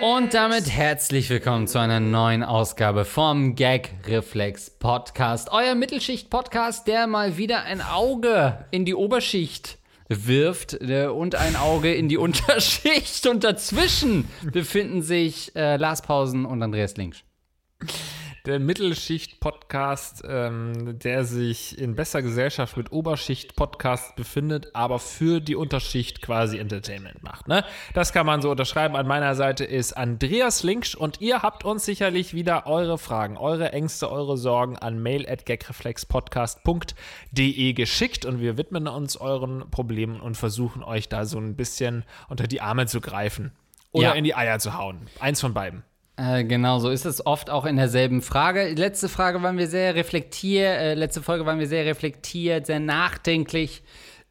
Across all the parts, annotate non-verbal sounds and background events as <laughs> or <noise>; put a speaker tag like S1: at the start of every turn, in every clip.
S1: Und damit herzlich willkommen zu einer neuen Ausgabe vom Gag Reflex Podcast. Euer Mittelschicht-Podcast, der mal wieder ein Auge in die Oberschicht wirft äh, und ein Auge in die <laughs> Unterschicht. Und dazwischen befinden sich äh, Lars Pausen und Andreas Linksch
S2: der Mittelschicht-Podcast, ähm, der sich in besser Gesellschaft mit Oberschicht-Podcast befindet, aber für die Unterschicht quasi Entertainment macht. Ne? Das kann man so unterschreiben. An meiner Seite ist Andreas Linksch und ihr habt uns sicherlich wieder eure Fragen, eure Ängste, eure Sorgen an mail.gagreflexpodcast.de geschickt und wir widmen uns euren Problemen und versuchen euch da so ein bisschen unter die Arme zu greifen. Oder ja. in die Eier zu hauen. Eins von beiden.
S1: Äh, genau, so ist es oft auch in derselben Frage. Letzte Frage waren wir sehr reflektiert, äh, letzte Folge waren wir sehr reflektiert, sehr nachdenklich.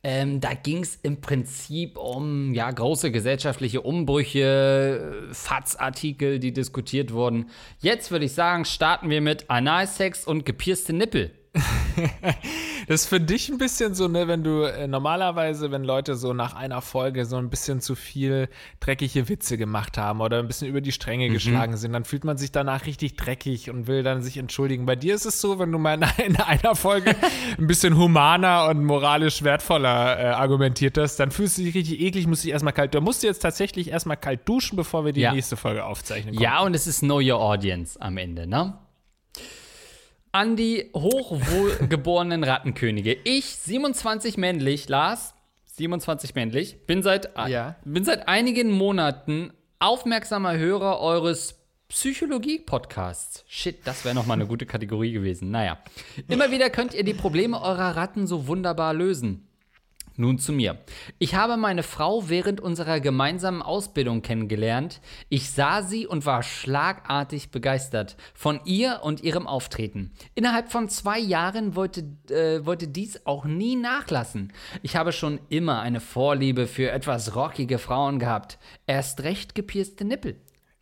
S1: Ähm, da ging es im Prinzip um ja, große gesellschaftliche Umbrüche, FATS-Artikel, die diskutiert wurden. Jetzt würde ich sagen, starten wir mit Analsex und gepierste Nippel. <laughs>
S2: das ist für dich ein bisschen so, ne, wenn du äh, normalerweise, wenn Leute so nach einer Folge so ein bisschen zu viel dreckige Witze gemacht haben oder ein bisschen über die Stränge mhm. geschlagen sind, dann fühlt man sich danach richtig dreckig und will dann sich entschuldigen. Bei dir ist es so, wenn du mal in, in einer Folge ein bisschen humaner und moralisch wertvoller äh, argumentiert hast, dann fühlst du dich richtig eklig, musst dich erstmal kalt. Du musst jetzt tatsächlich erstmal kalt duschen, bevor wir die ja. nächste Folge aufzeichnen.
S1: Kommen. Ja, und es ist Know Your Audience am Ende, ne? An die hochwohlgeborenen Rattenkönige. Ich, 27 männlich, Lars, 27 männlich, bin seit, ja. bin seit einigen Monaten aufmerksamer Hörer eures Psychologie-Podcasts. Shit, das wäre nochmal eine gute Kategorie gewesen. Naja. Immer wieder könnt ihr die Probleme eurer Ratten so wunderbar lösen. Nun zu mir. Ich habe meine Frau während unserer gemeinsamen Ausbildung kennengelernt. Ich sah sie und war schlagartig begeistert von ihr und ihrem Auftreten. Innerhalb von zwei Jahren wollte, äh, wollte dies auch nie nachlassen. Ich habe schon immer eine Vorliebe für etwas rockige Frauen gehabt. Erst recht gepierste Nippel.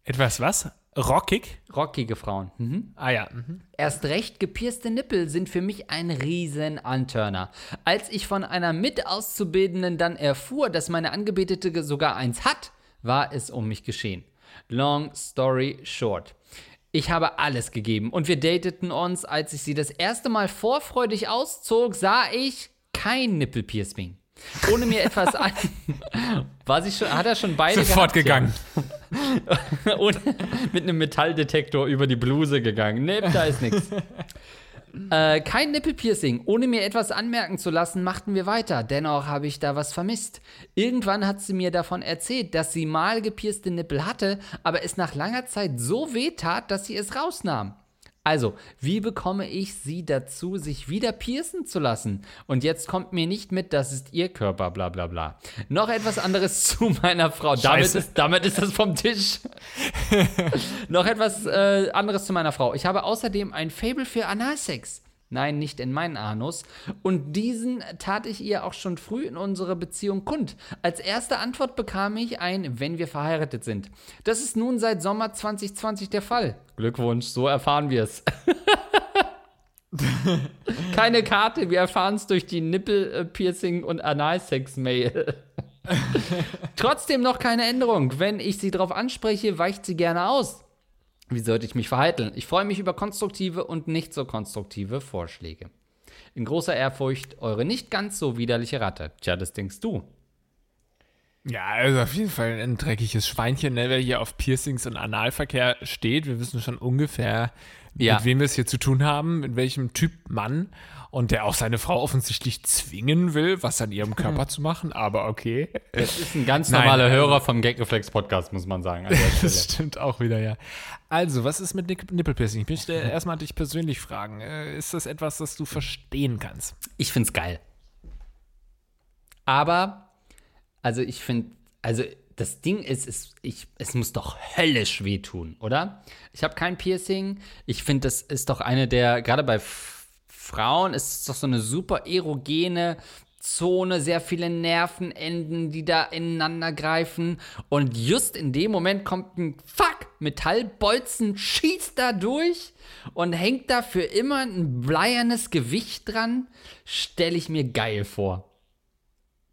S2: Etwas was? Rockig?
S1: Rockige Frauen.
S2: Mhm. Ah ja. Mhm.
S1: Erst recht gepierste Nippel sind für mich ein riesen Anturner. Als ich von einer Mitauszubildenden dann erfuhr, dass meine Angebetete sogar eins hat, war es um mich geschehen. Long story short. Ich habe alles gegeben und wir dateten uns. Als ich sie das erste Mal vorfreudig auszog, sah ich kein Nippelpiercing. Ohne mir etwas an. <laughs> War sie schon, hat er schon beide
S2: Sofort gehabt, gegangen. <laughs>
S1: Ja. Und mit einem Metalldetektor über die Bluse gegangen. Nee, da ist nichts. <laughs> Äh, kein Nippelpiercing. Ohne mir etwas anmerken zu lassen, machten wir weiter. Dennoch habe ich da was vermisst. Irgendwann hat sie mir davon erzählt, dass sie mal gepierste Nippel hatte, aber es nach langer Zeit so weh tat, dass sie es rausnahm. Also, wie bekomme ich sie dazu, sich wieder piercen zu lassen? Und jetzt kommt mir nicht mit, das ist ihr Körper, bla bla bla. Noch etwas anderes <laughs> zu meiner Frau. Damit ist, damit ist das vom Tisch. <laughs> Noch etwas äh, anderes zu meiner Frau. Ich habe außerdem ein Fable für Analsex. Nein, nicht in meinen Anus. Und diesen tat ich ihr auch schon früh in unserer Beziehung kund. Als erste Antwort bekam ich ein, wenn wir verheiratet sind. Das ist nun seit Sommer 2020 der Fall. Glückwunsch, so erfahren wir es. <laughs> Keine Karte, wir erfahren es durch die Nippelpiercing und Analsex-Mail. <laughs> Trotzdem noch keine Änderung. Wenn ich sie darauf anspreche, weicht sie gerne aus. Wie sollte ich mich verhalten? Ich freue mich über konstruktive und nicht so konstruktive Vorschläge. In großer Ehrfurcht, eure nicht ganz so widerliche Ratte. Tja, das denkst du.
S2: Ja, also auf jeden Fall ein dreckiges Schweinchen, ne, wer hier auf Piercings und Analverkehr steht. Wir wissen schon ungefähr, ja. mit wem wir es hier zu tun haben, mit welchem Typ Mann und der auch seine Frau offensichtlich zwingen will, was an ihrem Körper hm. zu machen, aber okay.
S1: Das ist ein ganz normaler Nein, Hörer vom Gagreflex Podcast, muss man sagen. <laughs>
S2: das stimmt auch wieder, ja. Also, was ist mit Nippelpiercing? Ich möchte erstmal dich persönlich fragen. Äh, ist das etwas, das du verstehen kannst?
S1: Ich find's geil. Aber, also ich finde, also das Ding ist, es, ich, es muss doch höllisch wehtun, oder? Ich habe kein Piercing. Ich finde, das ist doch eine der, gerade bei Frauen ist es doch so eine super erogene Zone, sehr viele Nervenenden, die da ineinander greifen. Und just in dem Moment kommt ein Fuck, Metallbolzen schießt da durch und hängt da für immer ein bleiernes Gewicht dran. Stelle ich mir geil vor.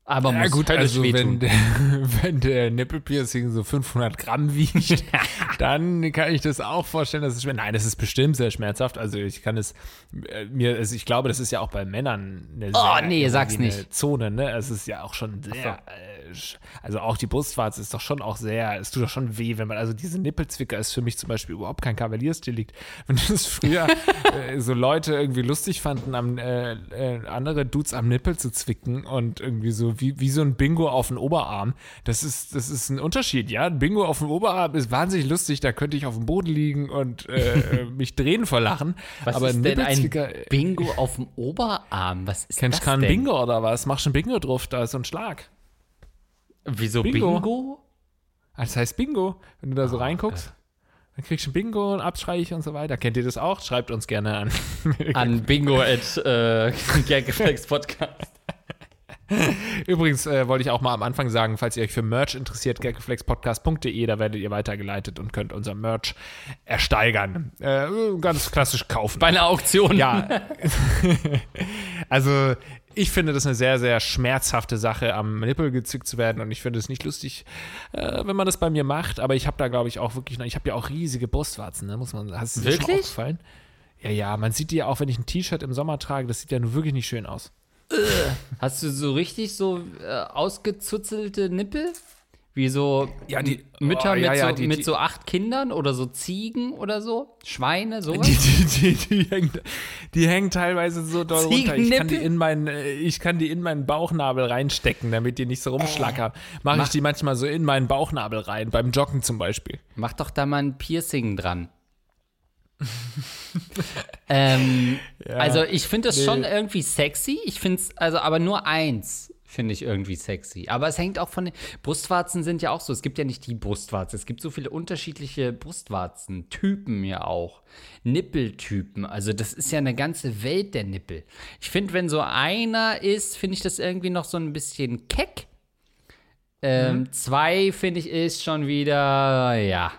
S1: Aber
S2: Ja
S1: muss
S2: gut,
S1: höllisch
S2: also wenn der, <laughs> wenn der Nippelpiercing so 500 Gramm wiegt, <laughs> dann kann ich das auch vorstellen, dass es. Nein, das ist bestimmt sehr schmerzhaft. Also ich kann es äh, mir, also ich glaube, das ist ja auch bei Männern eine
S1: Oh,
S2: sehr
S1: nee, sag's
S2: erogene
S1: nicht.
S2: Zone. Ne, es ist ja auch schon sehr, äh, sch- also auch die Brustwarze ist doch schon auch sehr, es tut doch schon weh, wenn man, also diese Nippelzwicker ist für mich zum Beispiel überhaupt kein Kavaliersdelikt. <laughs> Wenn das früher äh, so Leute irgendwie lustig fanden, am, äh, äh, andere Dudes am Nippel zu zwicken und irgendwie so wie, wie so ein Bingo auf den Oberarm, das ist, das ist ein Unterschied, ja. Ein Bingo auf dem Oberarm ist wahnsinnig lustig, da könnte ich auf dem Boden liegen und äh, <laughs> mich drehen vor Lachen.
S1: Was
S2: Aber
S1: ist denn ein
S2: äh,
S1: Bingo auf dem Oberarm? Was ist
S2: Kennst
S1: das
S2: du keinen? Bingo oder was? Machst du ein Bingo drauf, da ist so ein Schlag.
S1: Wieso
S2: Bingo?
S1: Bingo?
S2: Das heißt Bingo, wenn du da so reinguckst. Dann kriegst du ein Bingo, ein Abstreich und so weiter. Kennt ihr das auch? Schreibt uns gerne an.
S1: An Bingo at äh, <laughs> Podcast. <laughs>
S2: Übrigens äh, wollte ich auch mal am Anfang sagen, falls ihr euch für Merch interessiert, gagreflexpodcast.de, da werdet ihr weitergeleitet und könnt unser Merch ersteigern. Äh, ganz klassisch kaufen.
S1: Bei einer Auktion.
S2: Ja. <laughs> also, ich finde das eine sehr, sehr schmerzhafte Sache, am Nippel gezückt zu werden. Und ich finde es nicht lustig, äh, wenn man das bei mir macht. Aber ich habe da, glaube ich, auch wirklich, ich habe ja auch riesige Brustwarzen, ne? muss man, hast du dir schon aufgefallen? Ja, ja, man sieht die ja auch, wenn ich ein T-Shirt im Sommer trage, das sieht ja nur wirklich nicht schön aus.
S1: Hast du so richtig so äh, ausgezuzelte Nippel? Wie so
S2: Ja, die-
S1: Mütter
S2: oh, ja,
S1: mit,
S2: ja,
S1: so,
S2: die-
S1: mit
S2: die-
S1: so acht Kindern oder so Ziegen oder so? Schweine, sowas?
S2: Die, die, hängen, die hängen teilweise so doll runter. Ich kann, die in meinen, äh, ich kann die in meinen Bauchnabel reinstecken, damit die nicht so rumschlackern. Mache ich die manchmal so in meinen Bauchnabel rein, beim Joggen zum Beispiel.
S1: Mach doch da mal ein Piercing dran. <laughs> ähm, Also ich finde das
S2: nee.
S1: schon irgendwie sexy. Ich finde es, also aber nur eins finde ich irgendwie sexy. Aber es hängt auch von den Brustwarzen sind ja auch so. Es gibt ja nicht die Brustwarze. Es gibt so viele unterschiedliche Brustwarzen-Typen ja auch. Nippeltypen. Also das ist ja eine ganze Welt der Nippel. Ich finde, wenn so einer ist, finde ich das irgendwie noch so ein bisschen keck. Ähm,
S2: Mhm.
S1: Zwei finde ich ist schon wieder, ja,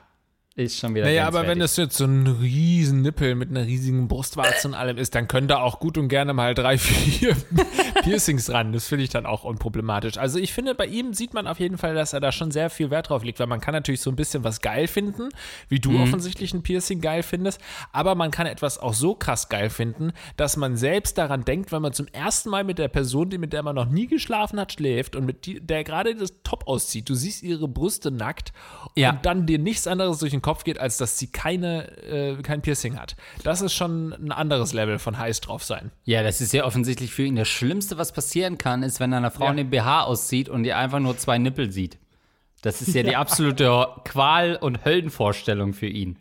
S1: ist schon wieder.
S2: Naja, aber wenn das jetzt so ein riesen Nippel mit einer riesigen Brustwarze und allem ist, dann können da auch gut und gerne mal drei, <laughs> vier <laughs> Piercings ran. Das finde ich dann auch unproblematisch. Also ich finde, bei ihm sieht man auf jeden Fall, dass er da schon sehr viel Wert drauf legt, weil man kann natürlich so ein bisschen was geil finden, wie du offensichtlich ein Piercing geil findest, aber man kann etwas auch so krass geil finden, dass man selbst daran denkt, wenn man zum ersten Mal mit der Person, die mit der man noch nie geschlafen hat, schläft und mit die, der gerade das Top auszieht, du siehst ihre Brüste nackt
S1: Ja.
S2: und dann dir nichts anderes durch den Kopf geht, als dass sie keine, äh, kein Piercing hat. Das ist schon ein anderes Level von heiß drauf sein.
S1: Ja, das ist ja offensichtlich für ihn das Schlimmste, was passieren kann, ist, wenn einer Frau
S2: Ja.
S1: eine BH auszieht und ihr einfach nur zwei Nippel sieht. Das ist ja die <laughs> absolute Qual- und Höllenvorstellung für ihn.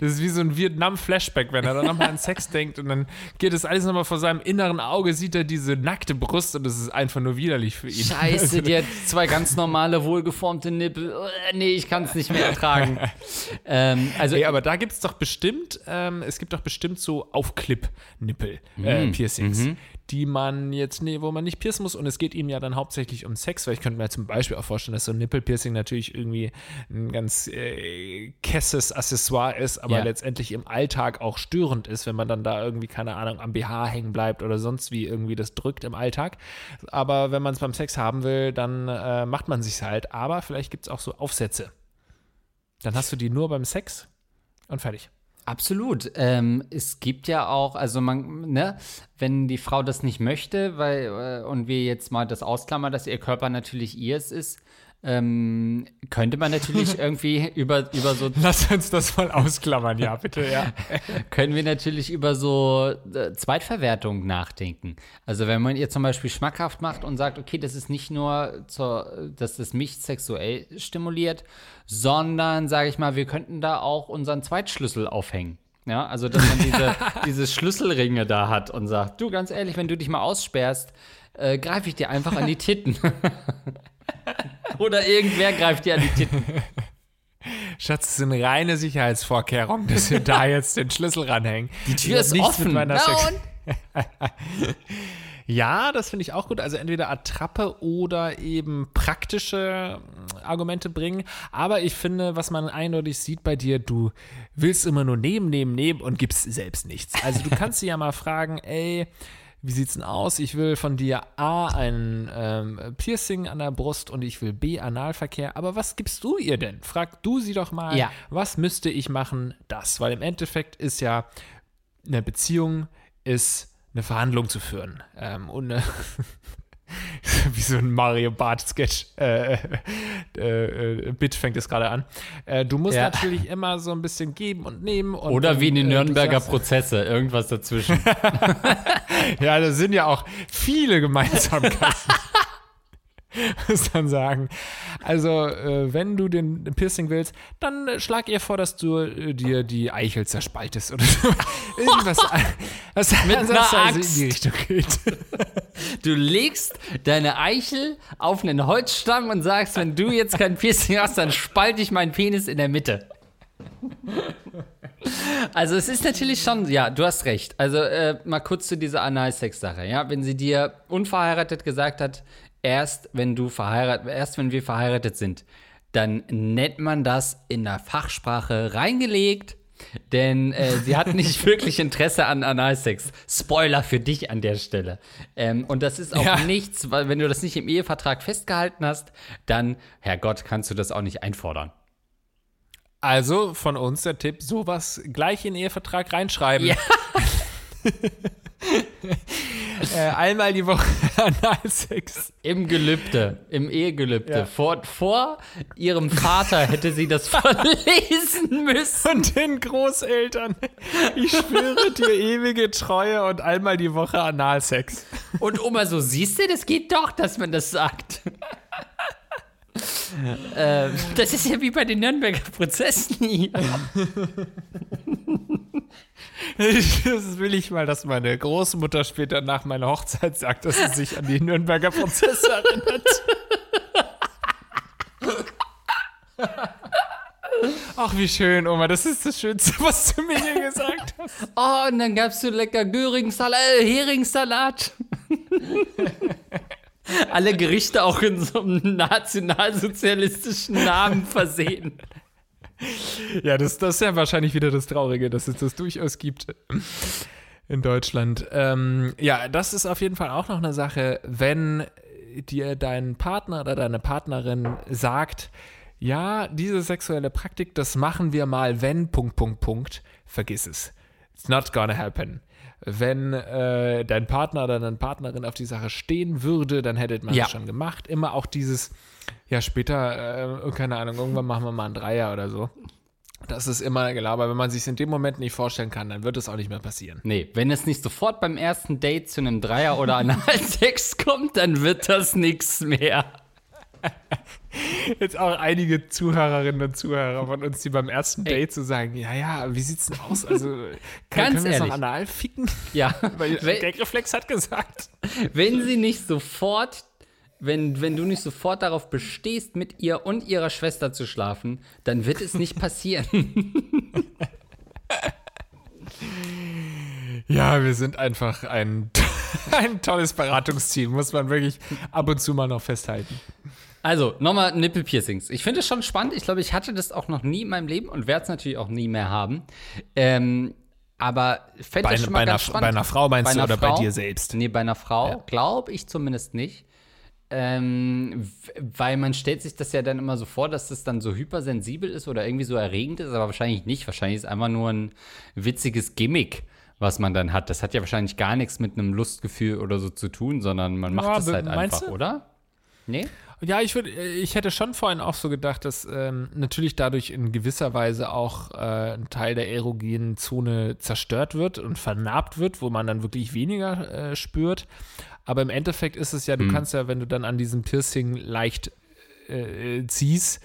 S2: Das ist wie so ein Vietnam-Flashback, wenn er dann nochmal an Sex <laughs> denkt und dann geht das alles nochmal vor seinem inneren Auge, sieht er diese nackte Brust und das ist einfach nur widerlich für ihn.
S1: Scheiße, die hat zwei ganz normale, wohlgeformte Nippel. Äh, Nee, ich kann es nicht mehr ertragen. <laughs> ähm, also,
S2: Ey, aber da gibt es doch bestimmt, ähm, es gibt doch bestimmt so Aufklipp-Nippel-Piercings,
S1: Mhm.
S2: Die man jetzt, nee, wo man nicht piercen muss und es geht ihm ja dann hauptsächlich um Sex, weil ich könnte mir zum Beispiel auch vorstellen, dass so ein Nippel-Piercing natürlich irgendwie ein ganz äh, kesses Accessoire ist, aber
S1: Ja.
S2: letztendlich im Alltag auch störend ist, wenn man dann da irgendwie, keine Ahnung, am BH hängen bleibt oder sonst wie irgendwie das drückt im Alltag. Aber wenn man es beim Sex haben will, dann äh, macht man sich halt. Aber vielleicht gibt es auch so Aufsätze. Dann hast du die nur beim Sex und fertig.
S1: Absolut. Ähm, es gibt ja auch, also man, ne, wenn die Frau das nicht möchte, weil, äh, und wir jetzt mal das ausklammern, dass ihr Körper natürlich ihrs ist, ähm, könnte man natürlich <laughs> irgendwie über, über so,
S2: Lass uns das mal ausklammern, ja, bitte, ja. <laughs>
S1: können wir natürlich über so äh, Zweitverwertung nachdenken. Also wenn man ihr zum Beispiel schmackhaft macht und sagt, okay, das ist nicht nur zur, dass das mich sexuell stimuliert, sondern, sage ich mal, wir könnten da auch unseren Zweitschlüssel aufhängen. Ja, also dass man diese, <laughs> diese Schlüsselringe da hat und sagt, du ganz ehrlich, wenn du dich mal aussperrst, äh, greife ich dir einfach an die Titten. <laughs> Oder irgendwer greift dir an die Titten. <laughs>
S2: Schatz, es sind reine Sicherheitsvorkehrungen, dass wir da jetzt den Schlüssel ranhängen.
S1: Die Tür ist offen.
S2: meiner
S1: Na
S2: Sex <laughs> ja, das finde ich auch gut. Also entweder Attrappe oder eben praktische äh, Argumente bringen. Aber ich finde, was man eindeutig sieht bei dir, du willst immer nur nehmen, nehmen, nehmen und gibst selbst nichts. Also du kannst sie ja mal fragen, ey, wie sieht's denn aus? Ich will von dir A, ein ähm, Piercing an der Brust und ich will B, Analverkehr. Aber was gibst du ihr denn? Frag du sie doch mal,
S1: Ja.
S2: was müsste ich machen? Das. Weil im Endeffekt ist ja eine Beziehung ist eine Verhandlung zu führen. Ähm, und eine <laughs> <laughs> wie so ein Mario Bart Sketch äh, äh, äh, Bit fängt es gerade an. Äh, du musst
S1: Ja.
S2: natürlich immer so ein bisschen geben und nehmen. Und,
S1: Oder wie in den
S2: äh,
S1: Nürnberger Prozesse, irgendwas dazwischen. <laughs>
S2: Ja, da sind ja auch viele Gemeinsamkeiten. <laughs> <laughs> Muss man sagen. Also, äh, wenn du den Piercing willst, dann äh, schlag ihr vor, dass du äh, dir die Eichel zerspaltest oder so. <laughs> Irgendwas, was
S1: Mit einer Axt.
S2: in die Richtung geht.
S1: Du legst deine Eichel auf einen Holzstamm und sagst, wenn du jetzt kein Piercing hast, dann spalte ich meinen Penis in der Mitte. Also es ist natürlich schon, ja, du hast recht. Also äh, mal kurz zu dieser Analsex-Sache, ja. Wenn sie dir unverheiratet gesagt hat, erst wenn du verheiratet, erst wenn wir verheiratet sind, dann nennt man das in der Fachsprache reingelegt, denn äh, sie hat nicht <laughs> wirklich Interesse an Analsex. Spoiler für dich an der Stelle. Ähm, und das ist auch
S2: Ja.
S1: nichts, weil wenn du das nicht im Ehevertrag festgehalten hast, dann, Herrgott, kannst du das auch nicht einfordern.
S2: Also von uns der Tipp, sowas gleich in den Ehevertrag reinschreiben.
S1: Ja. <laughs> <laughs>
S2: äh, einmal die Woche <laughs> Analsex.
S1: Im Gelübde, im Ehegelübde.
S2: Ja.
S1: Vor, vor ihrem Vater hätte sie das <laughs> verlesen müssen.
S2: Und den Großeltern. Ich schwöre dir ewige Treue und einmal die Woche Analsex.
S1: Und Oma so, siehst du, das geht doch, dass man das sagt. äh, das ist ja wie bei den Nürnberger Prozessen hier.
S2: Das will ich mal, dass meine Großmutter später nach meiner Hochzeit sagt, dass sie sich an die Nürnberger Prozesse erinnert. Ach, wie schön, Oma. Das ist das Schönste, was du mir hier gesagt hast.
S1: Oh, und dann gab's so lecker Göringsalat, äh, Heringssalat. Alle Gerichte auch in so einem nationalsozialistischen Namen versehen. <laughs>
S2: Ja, das, das ist ja wahrscheinlich wieder das Traurige, dass es das durchaus gibt in Deutschland. Ähm, ja, das ist auf jeden Fall auch noch eine Sache, wenn dir dein Partner oder deine Partnerin sagt, ja, diese sexuelle Praktik, das machen wir mal, wenn, Punkt, Punkt, Punkt, vergiss es. It's not gonna happen. Wenn äh, dein Partner oder deine Partnerin auf die Sache stehen würde, dann hättet man
S1: Ja.
S2: das schon gemacht. Immer auch dieses, ja, später, äh, keine Ahnung, irgendwann machen wir mal einen Dreier oder so. Das ist immer Gelaber. Wenn man sich in dem Moment nicht vorstellen kann, dann wird es auch nicht mehr passieren.
S1: Nee, wenn es nicht sofort beim ersten Date zu einem Dreier oder Analsex <laughs> kommt, dann wird das nichts mehr. <laughs>
S2: Jetzt auch einige Zuhörerinnen und Zuhörer von uns, die beim ersten Date so sagen, ja, ja, wie sieht's denn aus? Also, kann, <laughs>
S1: Ganz
S2: können wir jetzt noch
S1: ehrlich.
S2: anal ficken?
S1: Ja, <laughs>
S2: Weil
S1: wenn,
S2: Gagreflex hat gesagt.
S1: wenn sie nicht sofort, wenn, wenn du nicht sofort darauf bestehst, mit ihr und ihrer Schwester zu schlafen, dann wird es nicht passieren.
S2: Ja, wir sind einfach ein, ein tolles Beratungsteam, muss man wirklich ab und zu mal noch festhalten.
S1: Also, nochmal Nippelpiercings. Ich finde es schon spannend. Ich glaube, ich hatte das auch noch nie in meinem Leben und werde es natürlich auch nie mehr haben. Ähm, aber ich fände
S2: Bei,
S1: das schon
S2: bei,
S1: mal
S2: einer,
S1: ganz spannend.
S2: bei einer Frau meinst
S1: Bei
S2: du
S1: einer
S2: oder bei
S1: Frau?
S2: dir selbst?
S1: Nee, bei einer Frau glaube ich zumindest nicht. Ähm, weil man stellt sich das ja dann immer so vor, dass das dann so hypersensibel ist oder irgendwie so erregend ist, aber wahrscheinlich nicht. Wahrscheinlich ist es einfach nur ein witziges Gimmick, was man dann hat. Das hat ja wahrscheinlich gar nichts mit einem Lustgefühl oder so zu tun, sondern man macht
S2: Ja,
S1: es
S2: be-
S1: halt einfach,
S2: du?
S1: oder? Nee?
S2: Ja, ich würde, ich hätte schon vorhin auch so gedacht, dass ähm, natürlich dadurch in gewisser Weise auch äh, ein Teil der erogenen Zone zerstört wird und vernarbt wird, wo man dann wirklich weniger äh, spürt. Aber im Endeffekt ist es ja, du kannst ja, wenn du dann an diesem Piercing leicht äh, ziehst,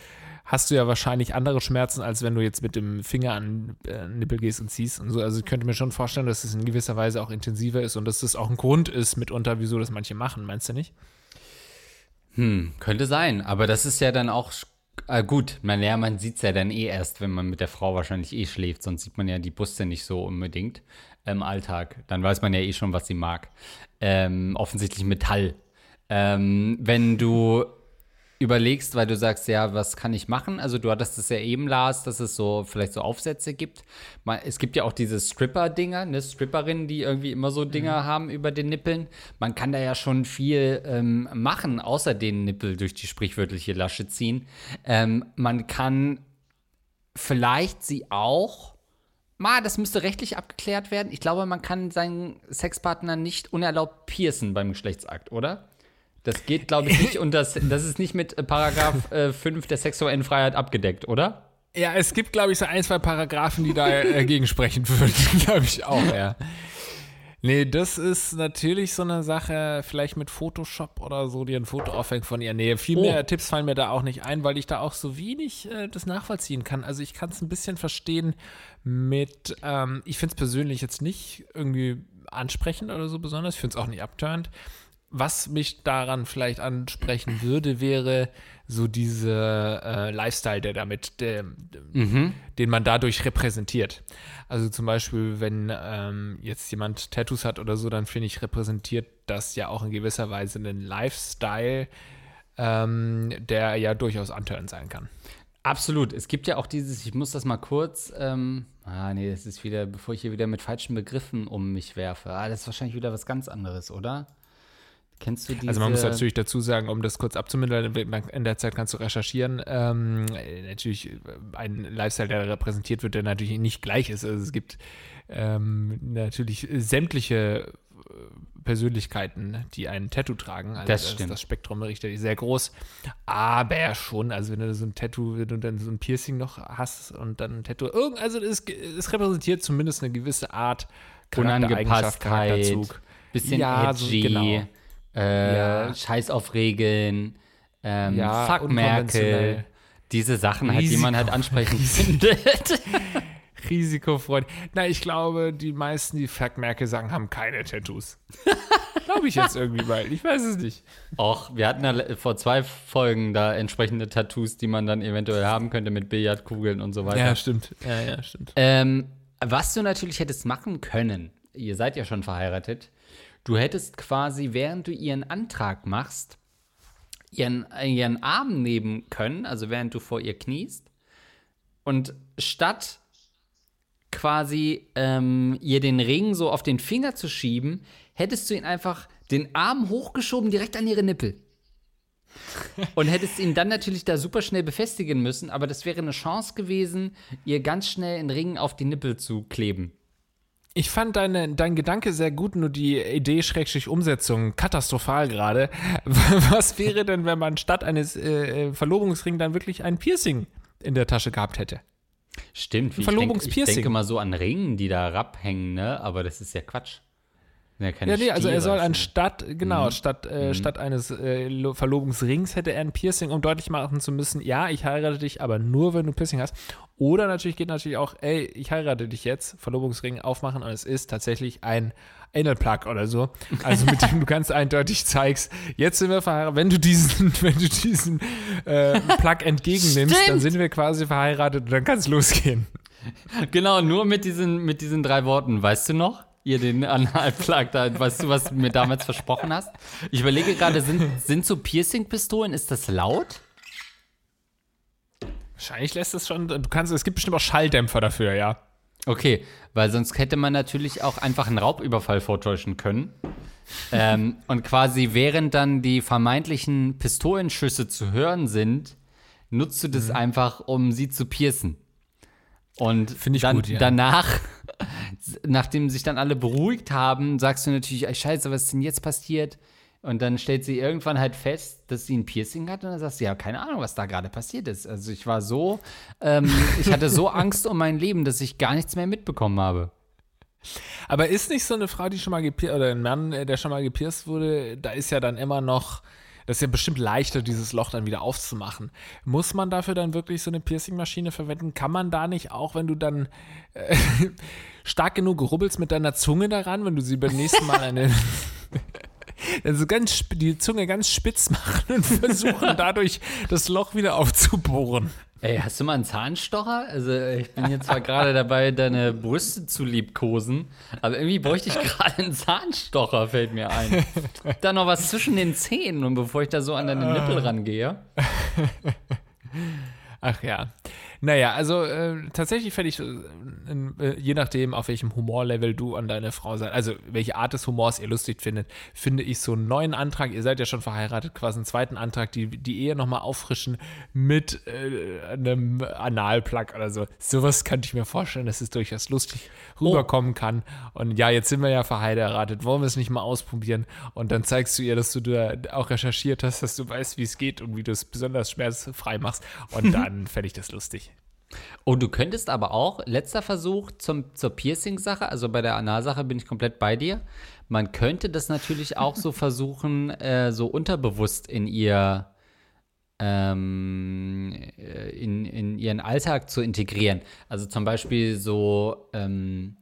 S2: hast du ja wahrscheinlich andere Schmerzen, als wenn du jetzt mit dem Finger an äh, Nippel gehst und ziehst und so. Also ich könnte mir schon vorstellen, dass es in gewisser Weise auch intensiver ist und dass das auch ein Grund ist mitunter, wieso das manche machen, meinst du nicht?
S1: Hm, könnte sein, aber das ist ja dann auch äh, gut. Man, ja, man sieht es ja dann eh erst, wenn man mit der Frau wahrscheinlich eh schläft, sonst sieht man ja die Buste nicht so unbedingt im Alltag. Dann weiß man ja eh schon, was sie mag. Ähm, offensichtlich Metall. Ähm, wenn du überlegst, weil du sagst, ja, was kann ich machen? Also du hattest es ja eben, Lars, dass es so vielleicht so Aufsätze gibt. Man, es gibt ja auch diese Stripper-Dinger, ne, Stripperinnen, die irgendwie immer so Dinger haben über den Nippeln. Man kann da ja schon viel ähm, machen, außer den Nippel durch die sprichwörtliche Lasche ziehen. Ähm, man kann vielleicht sie auch Ma, das müsste rechtlich abgeklärt werden. Ich glaube, man kann seinen Sexpartner nicht unerlaubt piercen beim Geschlechtsakt, oder? Das geht, glaube ich, nicht und das, das ist nicht mit Paragraph äh, 5 der sexuellen Freiheit abgedeckt, oder?
S2: Ja, es gibt, glaube ich, so ein, zwei Paragraphen, die dagegen äh, sprechen <laughs> würden, glaube ich auch, ja. Nee, das ist natürlich so eine Sache, vielleicht mit Photoshop oder so, die ein Foto aufhängt von ihr. Nee, viel mehr oh. Tipps fallen mir da auch nicht ein, weil ich da auch so wenig äh, das nachvollziehen kann. Also ich kann es ein bisschen verstehen mit, ähm, ich finde es persönlich jetzt nicht irgendwie ansprechend oder so besonders, ich finde es auch nicht abturnt was mich daran vielleicht ansprechen würde, wäre so dieser äh, Lifestyle, der damit, der, mhm. den man dadurch repräsentiert. Also zum Beispiel, wenn ähm, jetzt jemand Tattoos hat oder so, dann finde ich, repräsentiert das ja auch in gewisser Weise einen Lifestyle, ähm, der ja durchaus antörend sein kann.
S1: Absolut. Es gibt ja auch dieses, ich muss das mal kurz, ähm, ah nee, das ist wieder, bevor ich hier wieder mit falschen Begriffen um mich werfe. Ah, das ist wahrscheinlich wieder was ganz anderes, oder? Kennst du diese?
S2: Also man muss natürlich dazu sagen, um das kurz abzumildern, in der Zeit kannst du recherchieren. Ähm, natürlich ein Lifestyle, der repräsentiert wird, der natürlich nicht gleich ist. Also es gibt ähm, natürlich sämtliche äh, Persönlichkeiten, die ein Tattoo tragen. Also
S1: das, stimmt.
S2: das Spektrum richtig sehr groß. Aber schon, also wenn du so ein Tattoo, wenn du dann so ein Piercing noch hast und dann ein Tattoo, also es, es repräsentiert zumindest eine gewisse Art
S1: Unangepasstheit, bisschen ja, edgy. So, genau äh, ja. Scheiß auf Regeln, ähm, ja, Fuck Merkel. Diese Sachen halt, die man halt ansprechen <laughs> findet.
S2: Risikofreude. Na, ich glaube, die meisten, die Fuck Merkel sagen, haben keine Tattoos. <laughs> glaube ich jetzt irgendwie mal. Ich weiß es nicht.
S1: Och, wir hatten ja vor zwei Folgen da entsprechende Tattoos, die man dann eventuell haben könnte mit Billardkugeln und so weiter.
S2: Ja, stimmt. Ja, ja, stimmt.
S1: Ähm, was du natürlich hättest machen können, ihr seid ja schon verheiratet, Du hättest quasi, während du ihren Antrag machst, ihren, ihren Arm nehmen können, also während du vor ihr kniest. Und statt quasi ähm, ihr den Ring so auf den Finger zu schieben, hättest du ihn einfach den Arm hochgeschoben direkt an ihre Nippel. <laughs> Und hättest ihn dann natürlich da super schnell befestigen müssen, aber das wäre eine Chance gewesen, ihr ganz schnell einen Ring auf die Nippel zu kleben.
S2: Ich fand deine, dein Gedanke sehr gut, nur die Idee schrägstrich Umsetzung katastrophal gerade. <laughs> Was wäre denn, wenn man statt eines äh, Verlobungsring dann wirklich ein Piercing in der Tasche gehabt hätte?
S1: Stimmt, wie Verlobungspiercing. Ich, denk, ich denke mal so an Ringen, die da rabhängen, ne? Aber das ist ja Quatsch.
S2: Ja, ja, nee, also er soll anstatt, genau, mhm. statt, äh, mhm. statt eines äh, Verlobungsrings hätte er ein Piercing, um deutlich machen zu müssen, ja, ich heirate dich, aber nur, wenn du ein Piercing hast. Oder natürlich geht natürlich auch, ey, ich heirate dich jetzt, Verlobungsring aufmachen und es ist tatsächlich ein Anal Plug oder so. Also mit dem du ganz eindeutig zeigst, jetzt sind wir verheiratet. Wenn du diesen, <laughs> wenn du diesen äh, Plug entgegennimmst, Stimmt. dann sind wir quasi verheiratet und dann kann es losgehen.
S1: Genau, nur mit diesen, mit diesen drei Worten, weißt du noch? ihr den Analplug da, weißt du, was du mir damals versprochen hast? Ich überlege gerade, sind, sind so Piercing-Pistolen, ist das laut?
S2: Wahrscheinlich lässt es schon, du kannst, es gibt bestimmt auch Schalldämpfer dafür, ja.
S1: Okay, weil sonst hätte man natürlich auch einfach einen Raubüberfall vortäuschen können. ähm, und quasi während dann die vermeintlichen Pistolenschüsse zu hören sind, nutzt du das mhm. einfach, um sie zu piercen. Und dann, gut, ja. danach <laughs> nachdem sich dann alle beruhigt haben, sagst du natürlich, scheiße, was ist denn jetzt passiert? Und dann stellt sie irgendwann halt fest, dass sie ein Piercing hat und dann sagst du, ja, keine Ahnung, was da gerade passiert ist. Also ich war so, ähm, <laughs> ich hatte so Angst um mein Leben, dass ich gar nichts mehr mitbekommen habe.
S2: Aber ist nicht so eine Frau, die schon mal gepierst, oder ein Mann, äh, der schon mal gepierst wurde, da ist ja dann immer noch, das ist ja bestimmt leichter, dieses Loch dann wieder aufzumachen. Muss man dafür dann wirklich so eine Piercing-Maschine verwenden? Kann man da nicht auch, wenn du dann äh, <laughs> stark genug rubbelst mit deiner Zunge daran, wenn du sie beim nächsten Mal eine. <laughs> also ganz die Zunge ganz spitz <laughs> machen und versuchen dadurch das Loch wieder aufzubohren.
S1: Ey, hast du mal einen Zahnstocher? Also, ich bin jetzt zwar gerade dabei, deine Brüste zu liebkosen, aber irgendwie bräuchte ich gerade einen Zahnstocher, fällt mir ein. Da noch was zwischen den Zähnen und bevor ich da so an deine Nippel rangehe.
S2: Ach ja. Naja, also äh, tatsächlich fände ich, äh, äh, je nachdem, auf welchem Humorlevel du an deine Frau seid, also welche Art des Humors ihr lustig findet, finde ich so einen neuen Antrag, ihr seid ja schon verheiratet, quasi einen zweiten Antrag, die, die Ehe nochmal auffrischen mit äh, einem Analplug oder so. Sowas könnte ich mir vorstellen, dass es durchaus lustig rüberkommen oh. kann. Und ja, jetzt sind wir ja verheiratet, wollen wir es nicht mal ausprobieren? Und dann zeigst du ihr, dass du da auch recherchiert hast, dass du weißt, wie es geht und wie du es besonders schmerzfrei machst. Und <laughs> dann fände ich das lustig.
S1: Und oh, du könntest aber auch, letzter Versuch zum, zur Piercing-Sache, also bei der Analsache bin ich komplett bei dir. Man könnte das natürlich auch so <laughs> versuchen, äh, so unterbewusst in ihr ähm, äh, in, in ihren Alltag zu integrieren. Also zum Beispiel so ähm,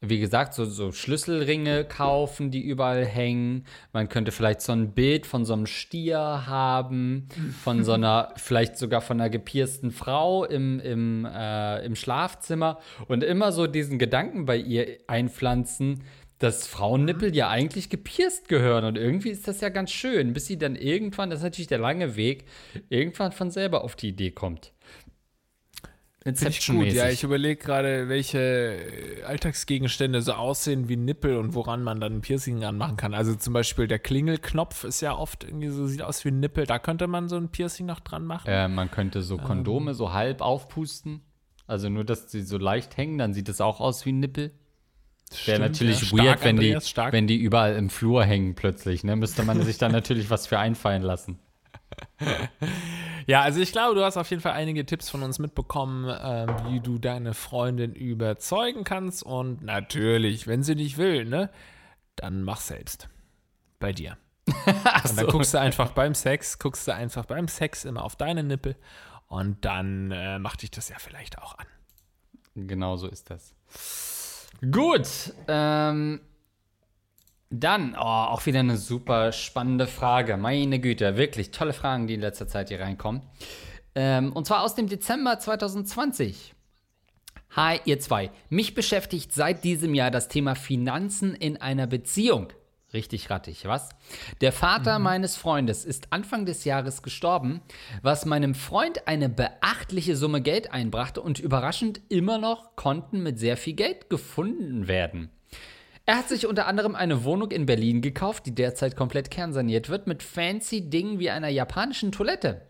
S1: wie gesagt, so, so Schlüsselringe kaufen, die überall hängen. Man könnte vielleicht so ein Bild von so einem Stier haben, von so einer, <laughs> vielleicht sogar von einer gepiersten Frau im, im, äh, im Schlafzimmer und immer so diesen Gedanken bei ihr einpflanzen, dass Frauennippel ja eigentlich gepierst gehören. Und irgendwie ist das ja ganz schön, bis sie dann irgendwann, das ist natürlich der lange Weg, irgendwann von selber auf die Idee kommt.
S2: Ich gut, ja. Ich überlege gerade, welche Alltagsgegenstände so aussehen wie Nippel und woran man dann ein Piercing anmachen kann. Also zum Beispiel der Klingelknopf ist ja oft irgendwie so, sieht aus wie ein Nippel. Da könnte man so ein Piercing noch dran machen.
S1: Äh, man könnte so Kondome ähm. so halb aufpusten. Also nur, dass sie so leicht hängen, dann sieht es auch aus wie ein Nippel. Wäre natürlich ja, stark, weird, wenn die, wenn die überall im Flur hängen plötzlich. Ne? Müsste man sich dann natürlich was für einfallen lassen. <laughs>
S2: ja, also ich glaube, du hast auf jeden Fall einige Tipps von uns mitbekommen, äh, wie du deine Freundin überzeugen kannst. Und natürlich, wenn sie nicht will, ne, dann mach selbst. Bei dir. <laughs> und dann guckst du einfach beim Sex, guckst du einfach beim Sex immer auf deine Nippel und dann äh, macht dich das ja vielleicht auch an.
S1: Genau so ist das. Gut, ähm, dann, oh, auch wieder eine super spannende Frage. Meine Güte, wirklich tolle Fragen, die in letzter Zeit hier reinkommen. Ähm, und zwar aus dem Dezember 2020. Hi, ihr zwei. Mich beschäftigt seit diesem Jahr das Thema Finanzen in einer Beziehung. Richtig rattig, was? Der Vater mhm. meines Freundes ist Anfang des Jahres gestorben, was meinem Freund eine beachtliche Summe Geld einbrachte und überraschend immer noch Konten mit sehr viel Geld gefunden werden. Er hat sich unter anderem eine Wohnung in Berlin gekauft, die derzeit komplett kernsaniert wird, mit fancy Dingen wie einer japanischen Toilette.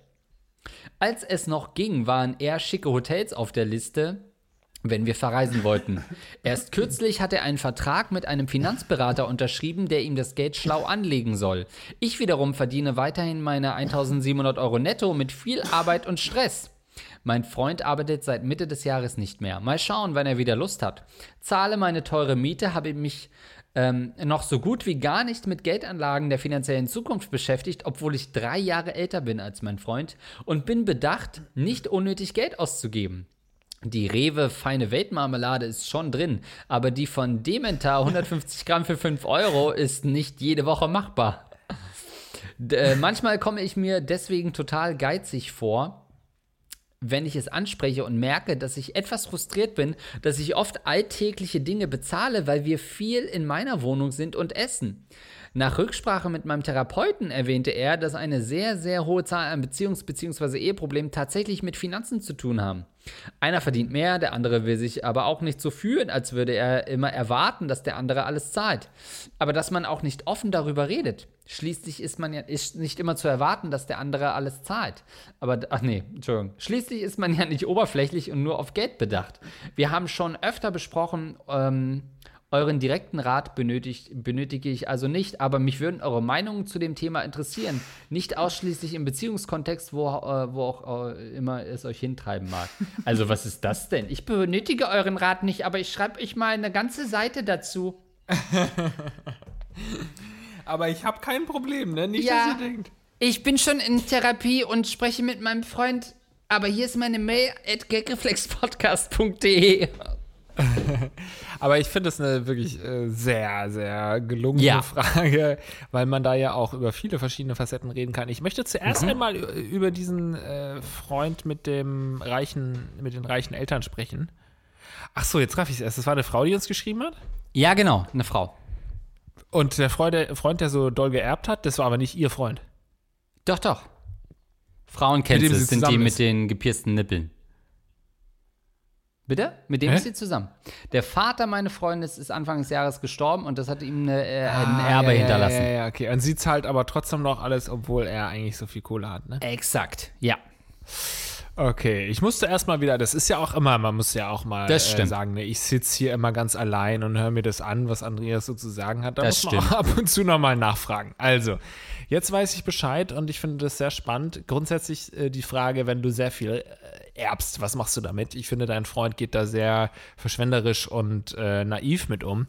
S1: Als es noch ging, waren eher schicke Hotels auf der Liste, wenn wir verreisen wollten. Erst kürzlich hat er einen Vertrag mit einem Finanzberater unterschrieben, der ihm das Geld schlau anlegen soll. Ich wiederum verdiene weiterhin meine 1700 Euro netto mit viel Arbeit und Stress. Mein Freund arbeitet seit Mitte des Jahres nicht mehr. Mal schauen, wann er wieder Lust hat. Zahle meine teure Miete, habe mich ähm, noch so gut wie gar nicht mit Geldanlagen der finanziellen Zukunft beschäftigt, obwohl ich drei Jahre älter bin als mein Freund und bin bedacht, nicht unnötig Geld auszugeben. Die Rewe feine Weltmarmelade ist schon drin, aber die von Dementar <laughs> 150 Gramm für 5 Euro ist nicht jede Woche machbar. D äh, manchmal komme ich mir deswegen total geizig vor wenn ich es anspreche und merke, dass ich etwas frustriert bin, dass ich oft alltägliche Dinge bezahle, weil wir viel in meiner Wohnung sind und essen. Nach Rücksprache mit meinem Therapeuten erwähnte er, dass eine sehr, sehr hohe Zahl an Beziehungs- bzw. Eheproblemen tatsächlich mit Finanzen zu tun haben. Einer verdient mehr, der andere will sich aber auch nicht so fühlen, als würde er immer erwarten, dass der andere alles zahlt. Aber dass man auch nicht offen darüber redet. Schließlich ist man ja ist nicht immer zu erwarten, dass der andere alles zahlt. Aber ach nee, Entschuldigung. Schließlich ist man ja nicht oberflächlich und nur auf Geld bedacht. Wir haben schon öfter besprochen, ähm, Euren direkten Rat benötigt, benötige ich also nicht, aber mich würden eure Meinungen zu dem Thema interessieren. Nicht ausschließlich im Beziehungskontext, wo, äh, wo auch äh, immer es euch hintreiben mag. Also, was ist das denn? Ich benötige euren Rat nicht, aber ich schreibe euch mal eine ganze Seite dazu. <laughs>
S2: aber ich habe kein Problem, ne? Nicht,
S1: ja, dass ihr denkt. Ich bin schon in Therapie und spreche mit meinem Freund, aber hier ist meine Mail at gagreflexpodcast.de. <laughs>
S2: Aber ich finde es eine wirklich äh, sehr, sehr gelungene
S1: Ja.
S2: Frage, weil man da ja auch über viele verschiedene Facetten reden kann. Ich möchte zuerst einmal ü- über diesen äh, Freund mit dem reichen, mit den reichen Eltern sprechen. Ach so, jetzt raff ich es erst. Das war eine Frau, die uns geschrieben hat.
S1: Ja, genau, eine Frau.
S2: Und der Freund, der Freund, der so doll geerbt hat, das war aber nicht ihr Freund.
S1: Doch, doch. Frauen kennst du, sind die
S2: zusammen
S1: mit
S2: ist.
S1: den gepiersten Nippeln. Bitte? Mit dem
S2: Hä?
S1: ist sie zusammen. Der Vater meines Freundes ist Anfang des Jahres gestorben und das hat ihm eine, äh, ein
S2: Ah,
S1: Erbe
S2: ja,
S1: hinterlassen.
S2: Ja, ja, ja, okay. Und sie zahlt aber trotzdem noch alles, obwohl er eigentlich so viel Kohle hat, ne?
S1: Exakt, ja.
S2: Okay, ich musste erstmal wieder, das ist ja auch immer, man muss ja auch mal
S1: Das
S2: äh,
S1: stimmt.
S2: sagen, ne, ich sitze hier immer ganz allein und höre mir das an, was Andreas so zu sagen hat. Da
S1: Das
S2: muss man
S1: stimmt.
S2: auch <laughs> ab und zu nochmal nachfragen. Also, jetzt weiß ich Bescheid und ich finde das sehr spannend. Grundsätzlich äh, die Frage, wenn du sehr viel äh, erbst, was machst du damit? Ich finde, dein Freund geht da sehr verschwenderisch und äh, naiv mit um.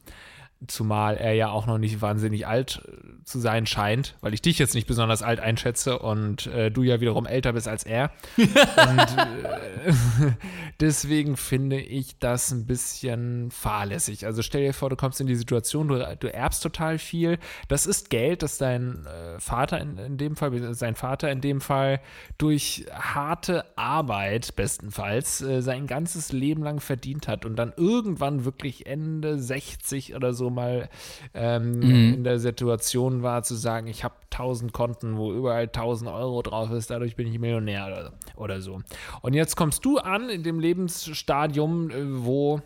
S2: Zumal er ja auch noch nicht wahnsinnig alt äh, zu sein scheint, weil ich dich jetzt nicht besonders alt einschätze und äh, du ja wiederum älter bist als er. und äh, <laughs> deswegen finde ich das ein bisschen fahrlässig. Also stell dir vor, du kommst in die Situation, du, du erbst total viel. Das ist Geld, das dein äh, Vater in, in dem Fall, sein Vater in dem Fall durch harte Arbeit bestenfalls äh, sein ganzes Leben lang verdient hat und dann irgendwann wirklich Ende 60 oder so mal ähm, in der Situation war zu sagen, ich habe 1000 Konten, wo überall 1000 Euro drauf ist, dadurch bin ich Millionär oder, oder so. Und jetzt kommst du an in dem Lebensstadium, äh, wo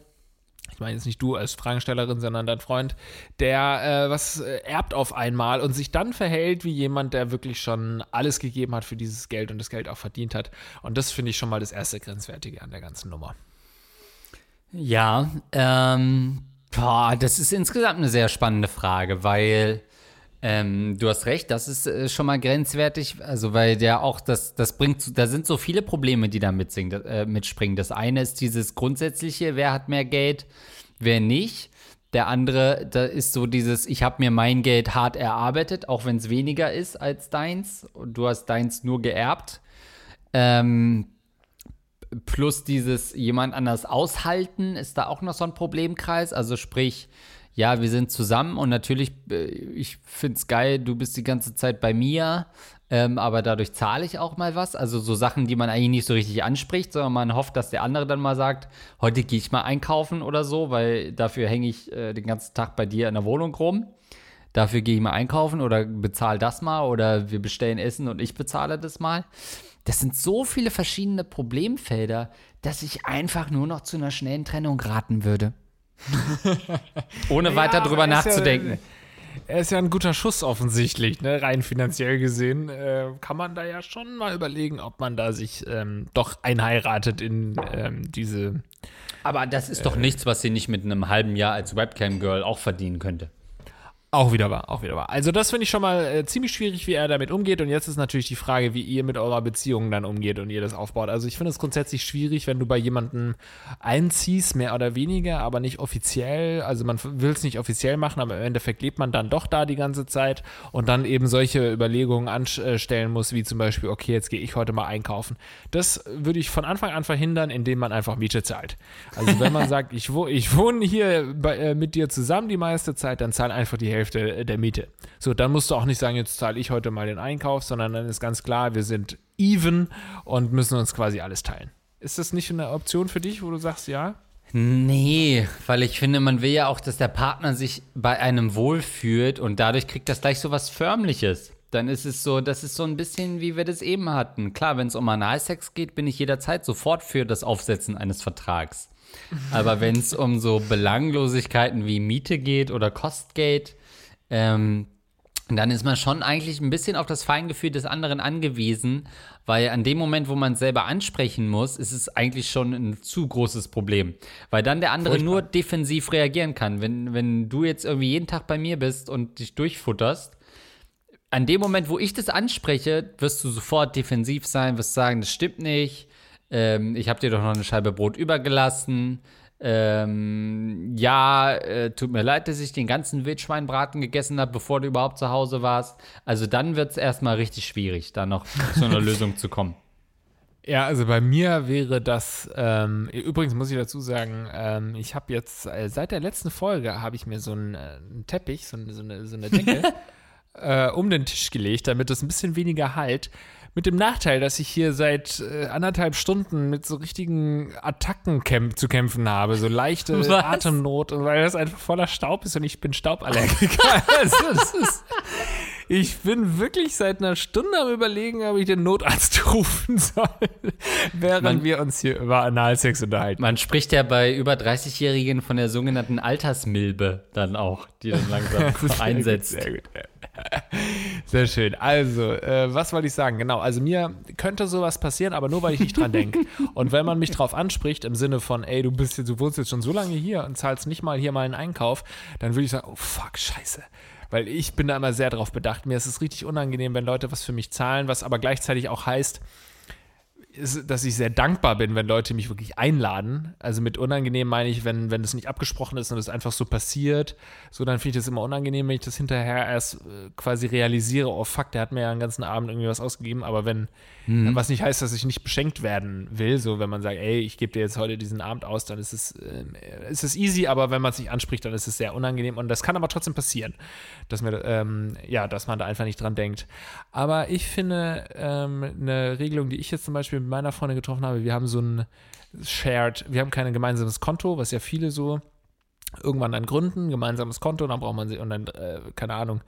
S2: ich meine jetzt nicht du als Fragestellerin, sondern dein Freund, der äh, was äh, erbt auf einmal und sich dann verhält wie jemand, der wirklich schon alles gegeben hat für dieses Geld und das Geld auch verdient hat. Und das finde ich schon mal das erste Grenzwertige an der ganzen Nummer.
S1: Ja, ähm, boah, das ist insgesamt eine sehr spannende Frage, weil ähm, du hast recht, das ist äh, schon mal grenzwertig, also weil der auch, das, das bringt, da sind so viele Probleme, die da mitsingen, äh, mitspringen. Das eine ist dieses grundsätzliche, wer hat mehr Geld, wer nicht. Der andere, da ist so dieses, ich habe mir mein Geld hart erarbeitet, auch wenn es weniger ist als deins und du hast deins nur geerbt. Ähm, plus dieses jemand anders aushalten ist da auch noch so ein Problemkreis. Also sprich, ja, wir sind zusammen und natürlich, äh, ich finde es geil, du bist die ganze Zeit bei mir, ähm, aber dadurch zahle ich auch mal was. Also so Sachen, die man eigentlich nicht so richtig anspricht, sondern man hofft, dass der andere dann mal sagt, heute gehe ich mal einkaufen oder so, weil dafür hänge ich äh, den ganzen Tag bei dir in der Wohnung rum. Dafür gehe ich mal einkaufen oder bezahle das mal oder wir bestellen Essen und ich bezahle das mal. Das sind so viele verschiedene Problemfelder, dass ich einfach nur noch zu einer schnellen Trennung raten würde. <laughs> Ohne weiter
S2: Ja,
S1: drüber
S2: er
S1: nachzudenken.
S2: Er ist ja ein guter Schuss offensichtlich, ne? rein finanziell gesehen. Äh, kann man da ja schon mal überlegen, ob man da sich ähm, doch einheiratet in ähm, diese
S1: Aber das ist doch nichts, was sie nicht mit einem halben Jahr als Webcam-Girl auch verdienen könnte.
S2: Auch wieder wahr, auch wieder wahr. Also das finde ich schon mal äh, ziemlich schwierig, wie er damit umgeht. Und jetzt ist natürlich die Frage, wie ihr mit eurer Beziehung dann umgeht und ihr das aufbaut. Also ich finde es grundsätzlich schwierig, wenn du bei jemandem einziehst, mehr oder weniger, aber nicht offiziell. Also man will es nicht offiziell machen, aber im Endeffekt lebt man dann doch da die ganze Zeit und dann eben solche Überlegungen anstellen muss, wie zum Beispiel, okay, jetzt gehe ich heute mal einkaufen. Das würde ich von Anfang an verhindern, indem man einfach Miete zahlt. Also wenn man <laughs> sagt, ich, wo, ich wohne hier bei, äh, mit dir zusammen die meiste Zeit, dann zahl einfach die Hälfte der Miete. So, dann musst du auch nicht sagen, jetzt zahle ich heute mal den Einkauf, sondern dann ist ganz klar, wir sind even und müssen uns quasi alles teilen. Ist das nicht eine Option für dich, wo du sagst, ja?
S1: Nee, weil ich finde, man will ja auch, dass der Partner sich bei einem wohlfühlt und dadurch kriegt das gleich so was Förmliches. Dann ist es so, das ist so ein bisschen, wie wir das eben hatten. Klar, wenn es um Analsex geht, bin ich jederzeit sofort für das Aufsetzen eines Vertrags. <laughs> Aber wenn es um so Belanglosigkeiten wie Miete geht oder Kostgeld, ähm, dann ist man schon eigentlich ein bisschen auf das Feingefühl des anderen angewiesen, weil an dem Moment, wo man es selber ansprechen muss, ist es eigentlich schon ein zu großes Problem. Weil dann der andere
S2: Furchtbar.
S1: nur defensiv reagieren kann. Wenn, wenn du jetzt irgendwie jeden Tag bei mir bist und dich durchfutterst, an dem Moment, wo ich das anspreche, wirst du sofort defensiv sein, wirst sagen, das stimmt nicht, ähm, ich habe dir doch noch eine Scheibe Brot übergelassen. Ähm, ja, äh, tut mir leid, dass ich den ganzen Wildschweinbraten gegessen habe, bevor du überhaupt zu Hause warst. Also dann wird es erstmal richtig schwierig, da noch zu einer <laughs> Lösung zu kommen.
S2: Ja, also bei mir wäre das, ähm, übrigens muss ich dazu sagen, ähm, ich habe jetzt, äh, seit der letzten Folge habe ich mir so einen, äh, einen Teppich, so, eine- so, eine, so eine Decke <laughs> äh, um den Tisch gelegt, damit es ein bisschen weniger halt. Mit dem Nachteil, dass ich hier seit äh, anderthalb Stunden mit so richtigen Attacken kämp zu kämpfen habe, so leichte
S1: Was?
S2: Atemnot, weil das einfach voller Staub ist und ich bin Stauballergiker. <laughs> also, ist, ich bin wirklich seit einer Stunde am überlegen, ob ich den Notarzt <laughs> rufen soll, während
S1: Man-
S2: wir uns hier über Analsex unterhalten.
S1: Man spricht ja bei über 30-Jährigen von der sogenannten Altersmilbe dann auch, die dann langsam <laughs> einsetzt.
S2: Sehr gut. Sehr <laughs> schön. Also, äh, was wollte ich sagen? Genau, also mir könnte sowas passieren, aber nur weil ich nicht dran denke. <laughs> Und wenn man mich drauf anspricht, im Sinne von, ey, du bist jetzt, du wohnst jetzt schon so lange hier und zahlst nicht mal hier mal einen Einkauf, dann würde ich sagen, oh fuck, scheiße. Weil ich bin da immer sehr drauf bedacht. Mir ist es richtig unangenehm, wenn Leute was für mich zahlen, was aber gleichzeitig auch heißt, dass ich sehr dankbar bin, wenn Leute mich wirklich einladen. Also mit unangenehm meine ich, wenn, wenn das nicht abgesprochen ist und es einfach so passiert, so dann finde ich das immer unangenehm, wenn ich das hinterher erst äh, quasi realisiere, oh fuck, der hat mir ja den ganzen Abend irgendwie was ausgegeben, aber wenn, was nicht heißt, dass ich nicht beschenkt werden will, so wenn man sagt, ey, ich gebe dir jetzt heute diesen Abend aus, dann ist es, äh, ist es easy, aber wenn man es nicht anspricht, dann ist es sehr unangenehm. Und das kann aber trotzdem passieren, dass mir, ähm, ja, dass man da einfach nicht dran denkt. Aber ich finde ähm, eine Regelung, die ich jetzt zum Beispiel mit meiner Freundin getroffen habe, wir haben so ein Shared, wir haben kein gemeinsames Konto, was ja viele so irgendwann dann gründen, gemeinsames Konto, dann braucht man sie und dann, äh, keine Ahnung,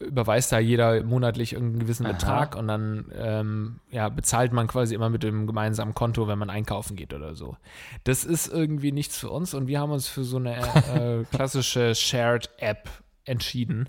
S2: überweist da jeder monatlich irgendeinen gewissen
S1: Aha.
S2: Betrag und dann ähm, ja, bezahlt man quasi immer mit dem gemeinsamen Konto, wenn man einkaufen geht oder so. Das ist irgendwie nichts für uns und wir haben uns für so eine äh, <laughs> klassische Shared-App entschieden,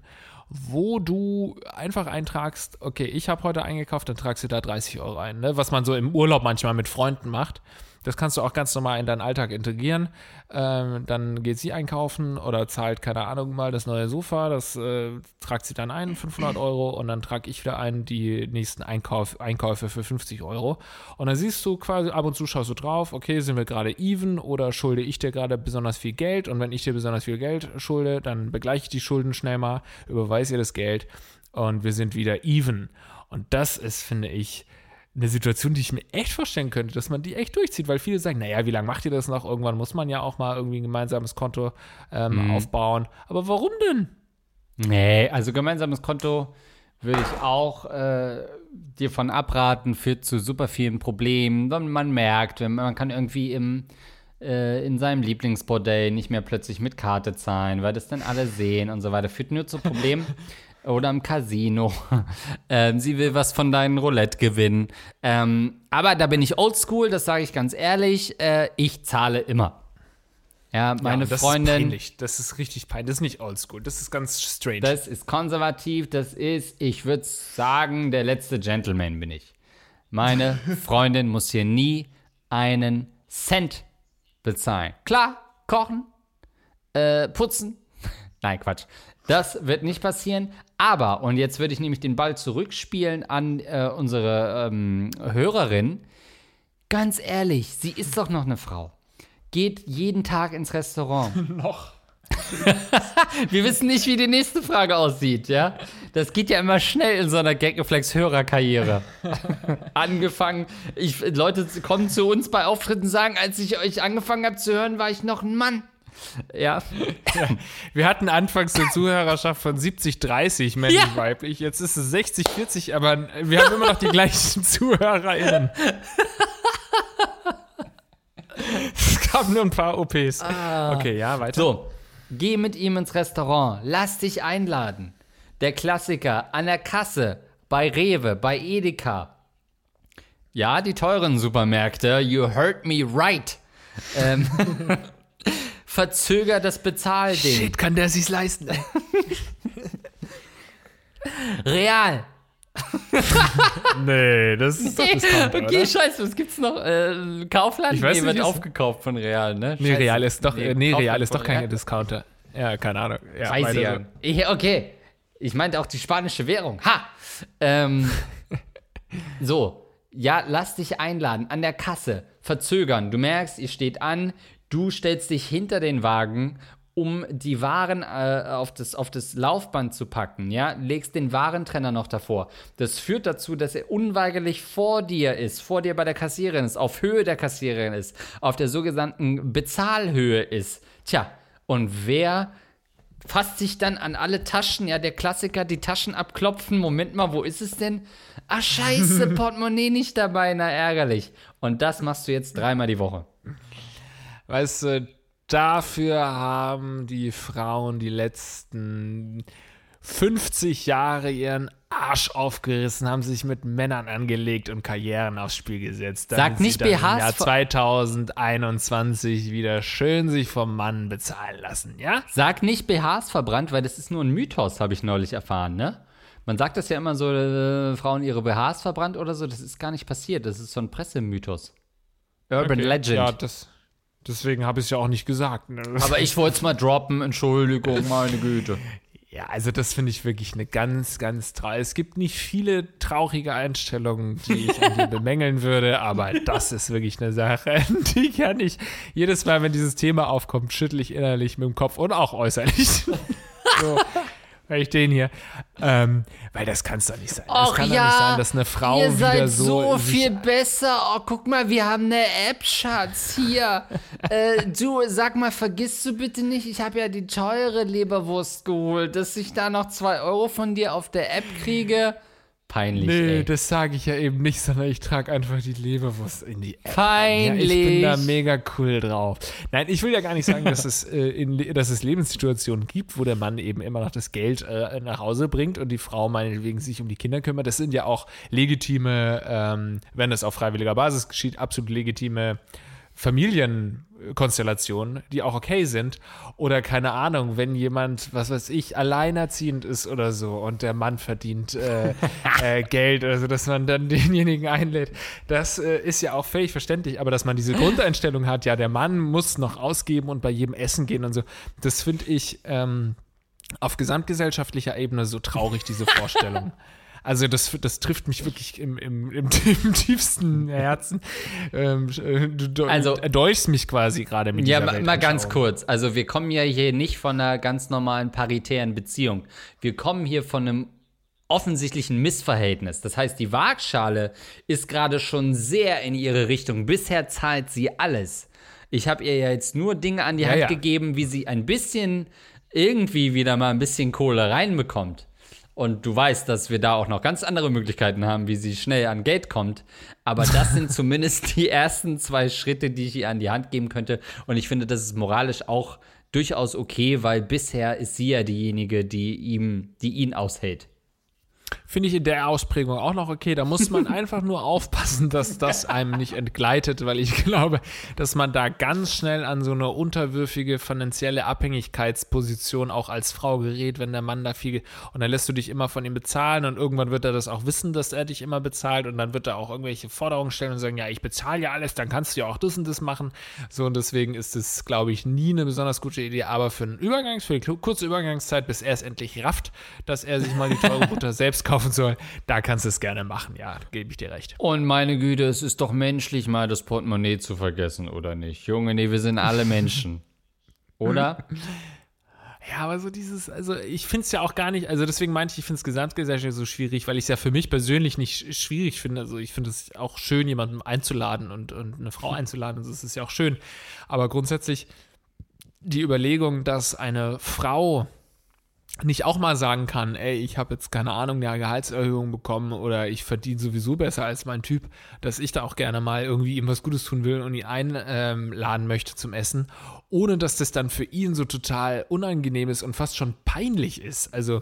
S2: wo du einfach eintragst, okay, ich habe heute eingekauft, dann tragst du da 30 Euro ein, ne? was man so im Urlaub manchmal mit Freunden macht. Das kannst du auch ganz normal in deinen Alltag integrieren. Ähm, dann geht sie einkaufen oder zahlt, keine Ahnung, mal das neue Sofa. Das äh, tragt sie dann ein, 500 Euro. Und dann trage ich wieder ein die nächsten Einkauf, Einkäufe für 50 Euro. Und dann siehst du quasi, ab und zu schaust du drauf, okay, sind wir gerade even oder schulde ich dir gerade besonders viel Geld? Und wenn ich dir besonders viel Geld schulde, dann begleiche ich die Schulden schnell mal, überweise ihr das Geld und wir sind wieder even. Und das ist, finde ich, eine Situation, die ich mir echt vorstellen könnte, dass man die echt durchzieht, weil viele sagen, naja, wie lange macht ihr das noch? Irgendwann muss man ja auch mal irgendwie ein gemeinsames Konto ähm, aufbauen. Aber warum denn?
S1: Nee, also gemeinsames Konto würde ich auch äh, dir von abraten, führt zu super vielen Problemen. Wenn man merkt, wenn man man kann irgendwie im, äh, in seinem Lieblingsbordell nicht mehr plötzlich mit Karte zahlen, weil das dann alle sehen und so weiter. Führt nur zu Problemen. <laughs> Oder im Casino. <laughs> ähm, sie will was von deinen Roulette gewinnen. Ähm, aber da bin ich oldschool, das sage ich ganz ehrlich. Äh, ich zahle immer. Ja, meine
S2: ja, das
S1: Freundin.
S2: Ist peinlich. Das ist richtig peinlich. Das ist nicht oldschool. Das ist ganz strange.
S1: Das ist konservativ, das ist, ich würde sagen, der letzte Gentleman bin ich. Meine <laughs> Freundin muss hier nie einen Cent bezahlen. Klar, kochen, äh, putzen. <laughs> Nein, Quatsch. Das wird nicht passieren. Aber, und jetzt würde ich nämlich den Ball zurückspielen an äh, unsere ähm, Hörerin. Ganz ehrlich, sie ist doch noch eine Frau. Geht jeden Tag ins Restaurant. <laughs>
S2: noch. <laughs>
S1: Wir wissen nicht, wie die nächste Frage aussieht, ja? Das geht ja immer schnell in so einer Gagreflex-Hörerkarriere. <laughs> Angefangen, ich, Leute kommen zu uns bei Auftritten und sagen, als ich euch angefangen habe zu hören, war ich noch ein Mann. Ja, <laughs>
S2: Wir hatten anfangs eine Zuhörerschaft von 70, 30 männlich,
S1: Ja.
S2: weiblich. Jetzt ist es 60, 40, aber wir haben immer noch die gleichen ZuhörerInnen. es gab nur ein paar OPs. Okay, ja, weiter.
S1: so. Geh mit ihm ins Restaurant, lass dich einladen. Der Klassiker an der Kasse, bei Rewe, bei Edeka. Ja, die teuren Supermärkte, you heard me right. Ähm, <laughs> verzöger das Bezahlding.
S2: Shit, kann der sich's leisten?
S1: Real. <laughs>
S2: nee, das ist doch Discount,
S1: okay,
S2: oder?
S1: scheiße, was gibt's noch? Äh, Kaufland?
S2: Ich weiß
S1: nee,
S2: nicht,
S1: wird
S2: ist-
S1: aufgekauft von Real, ne?
S2: Nee,
S1: Scheiße.
S2: Real ist doch, nee, nee
S1: Kaufland
S2: Real ist doch kein
S1: Real.
S2: Discounter. Ja, keine Ahnung. Ja,
S1: Weiß ich ja.
S2: so.
S1: Ich, okay. Ich meinte auch die spanische Währung. Ha! Ähm, <laughs> so, ja, lass dich einladen an der Kasse. Verzögern. Du merkst, ihr steht an, du stellst dich hinter den Wagen um die Waren äh, auf, das, auf das Laufband zu packen, ja, legst den Warentrenner noch davor. Das führt dazu, dass er unweigerlich vor dir ist, vor dir bei der Kassiererin ist, auf Höhe der Kassiererin ist, auf der sogenannten Bezahlhöhe ist. Tja, und wer fasst sich dann an alle Taschen, ja, der Klassiker, die Taschen abklopfen. Moment mal, wo ist es denn? Ah, scheiße, <laughs> Portemonnaie nicht dabei, na ärgerlich. Und das machst du jetzt dreimal die Woche.
S2: Weißt du, dafür haben die Frauen die letzten 50 Jahre ihren Arsch aufgerissen, haben sich mit Männern angelegt und Karrieren aufs Spiel gesetzt.
S1: Sag nicht BHs
S2: Im Jahr 2021 wieder schön sich vom Mann bezahlen lassen, ja?
S1: Sag nicht BHs verbrannt, weil das ist nur ein Mythos, habe ich neulich erfahren, ne? Man sagt das ja immer so, äh, Frauen ihre BHs verbrannt oder so. Das ist gar nicht passiert. Das ist so ein Pressemythos. Urban
S2: Okay.
S1: Legend.
S2: Ja, das, deswegen habe ich es ja auch nicht gesagt. Ne? <laughs>
S1: Aber ich wollte es mal droppen. Entschuldigung, meine Güte.
S2: Ja, also das finde ich wirklich eine ganz, ganz traurig. Es gibt nicht viele traurige Einstellungen, die ich an dir <laughs> bemängeln würde, aber das ist wirklich eine Sache, <laughs> die kann ich jedes Mal, wenn dieses Thema aufkommt, schüttle ich innerlich mit dem Kopf und auch äußerlich. so, ich den hier. Ähm, weil das kann es doch nicht sein. Das
S1: Och
S2: kann doch
S1: ja,
S2: nicht sein, dass eine Frau
S1: Ihr
S2: wieder
S1: seid
S2: so,
S1: so viel besser. Oh, guck mal, wir haben eine App, Schatz. Hier. <laughs> äh, du, sag mal, vergisst du bitte nicht, ich habe ja die teure Leberwurst geholt, dass ich da noch zwei Euro von dir auf der App kriege. Peinlich,
S2: Nee,
S1: ey.
S2: das sage ich ja eben nicht, sondern ich trage einfach die Leberwurst in die App.
S1: Peinlich.
S2: Ja, ich bin da mega cool drauf. Nein, ich will ja gar nicht sagen, dass <laughs> es, äh, in, dass es Lebenssituationen gibt, wo der Mann eben immer noch das Geld äh, nach Hause bringt und die Frau meinetwegen sich um die Kinder kümmert. Das sind ja auch legitime, ähm, wenn das auf freiwilliger Basis geschieht, absolut legitime Familienkonstellationen, die auch okay sind. Oder keine Ahnung, wenn jemand, was weiß ich, alleinerziehend ist oder so und der Mann verdient äh, <laughs> äh, Geld oder so, dass man dann denjenigen einlädt. Das äh, ist ja auch völlig verständlich, aber dass man diese Grundeinstellung hat, ja, der Mann muss noch ausgeben und bei jedem Essen gehen und so, das finde ich ähm, auf gesamtgesellschaftlicher Ebene so traurig, diese Vorstellung. <laughs> Also das, das trifft mich wirklich im, im, im, <laughs> im tiefsten Herzen. Ähm, äh, du du
S1: Also-
S2: erdolchst mich quasi gerade mit
S1: Ja,
S2: dieser
S1: ma, mal ganz kurz. Also wir kommen ja hier nicht von einer ganz normalen paritären Beziehung. Wir kommen hier von einem offensichtlichen Missverhältnis. Das heißt, die Waagschale ist gerade schon sehr in ihre Richtung. Bisher zahlt sie alles. Ich habe ihr ja jetzt nur Dinge an die
S2: Ja,
S1: Hand
S2: ja.
S1: gegeben, wie sie ein bisschen irgendwie wieder mal ein bisschen Kohle reinbekommt. Und du weißt, dass wir da auch noch ganz andere Möglichkeiten haben, wie sie schnell an Geld kommt. Aber das sind <laughs> zumindest die ersten zwei Schritte, die ich ihr an die Hand geben könnte. Und ich finde, das ist moralisch auch durchaus okay, weil bisher ist sie ja diejenige, die ihm, die ihn aushält.
S2: Finde ich in der Ausprägung auch noch okay. Da muss man <laughs> einfach nur aufpassen, dass das einem nicht entgleitet, weil ich glaube, dass man da ganz schnell an so eine unterwürfige finanzielle Abhängigkeitsposition auch als Frau gerät, wenn der Mann da viel und dann lässt du dich immer von ihm bezahlen und irgendwann wird er das auch wissen, dass er dich immer bezahlt und dann wird er auch irgendwelche Forderungen stellen und sagen, ja, ich bezahle ja alles, dann kannst du ja auch das und das machen. So und deswegen ist es, glaube ich, nie eine besonders gute Idee, aber für einen Übergangs, für die kurze Übergangszeit, bis er es endlich rafft, dass er sich mal die teure Butter <laughs> selbst kaufen soll, da kannst du es gerne machen, ja, gebe ich dir recht.
S1: Und meine Güte, es ist doch menschlich, mal das Portemonnaie zu vergessen, oder nicht? Junge, nee, wir sind alle Menschen. <laughs> Oder?
S2: Ja, aber so dieses, also ich finde es ja auch gar nicht, also deswegen meinte ich, ich finde es gesamtgesellschaftlich so schwierig, weil ich es ja für mich persönlich nicht sch- schwierig finde. Also ich finde es auch schön, jemanden einzuladen und, und eine Frau einzuladen, also das ist ja auch schön. Aber grundsätzlich die Überlegung, dass eine Frau nicht auch mal sagen kann, ey, ich habe jetzt keine Ahnung, eine Gehaltserhöhung bekommen oder ich verdiene sowieso besser als mein Typ, dass ich da auch gerne mal irgendwie ihm was Gutes tun will und ihn einladen möchte zum Essen, ohne dass das dann für ihn so total unangenehm ist und fast schon peinlich ist. Also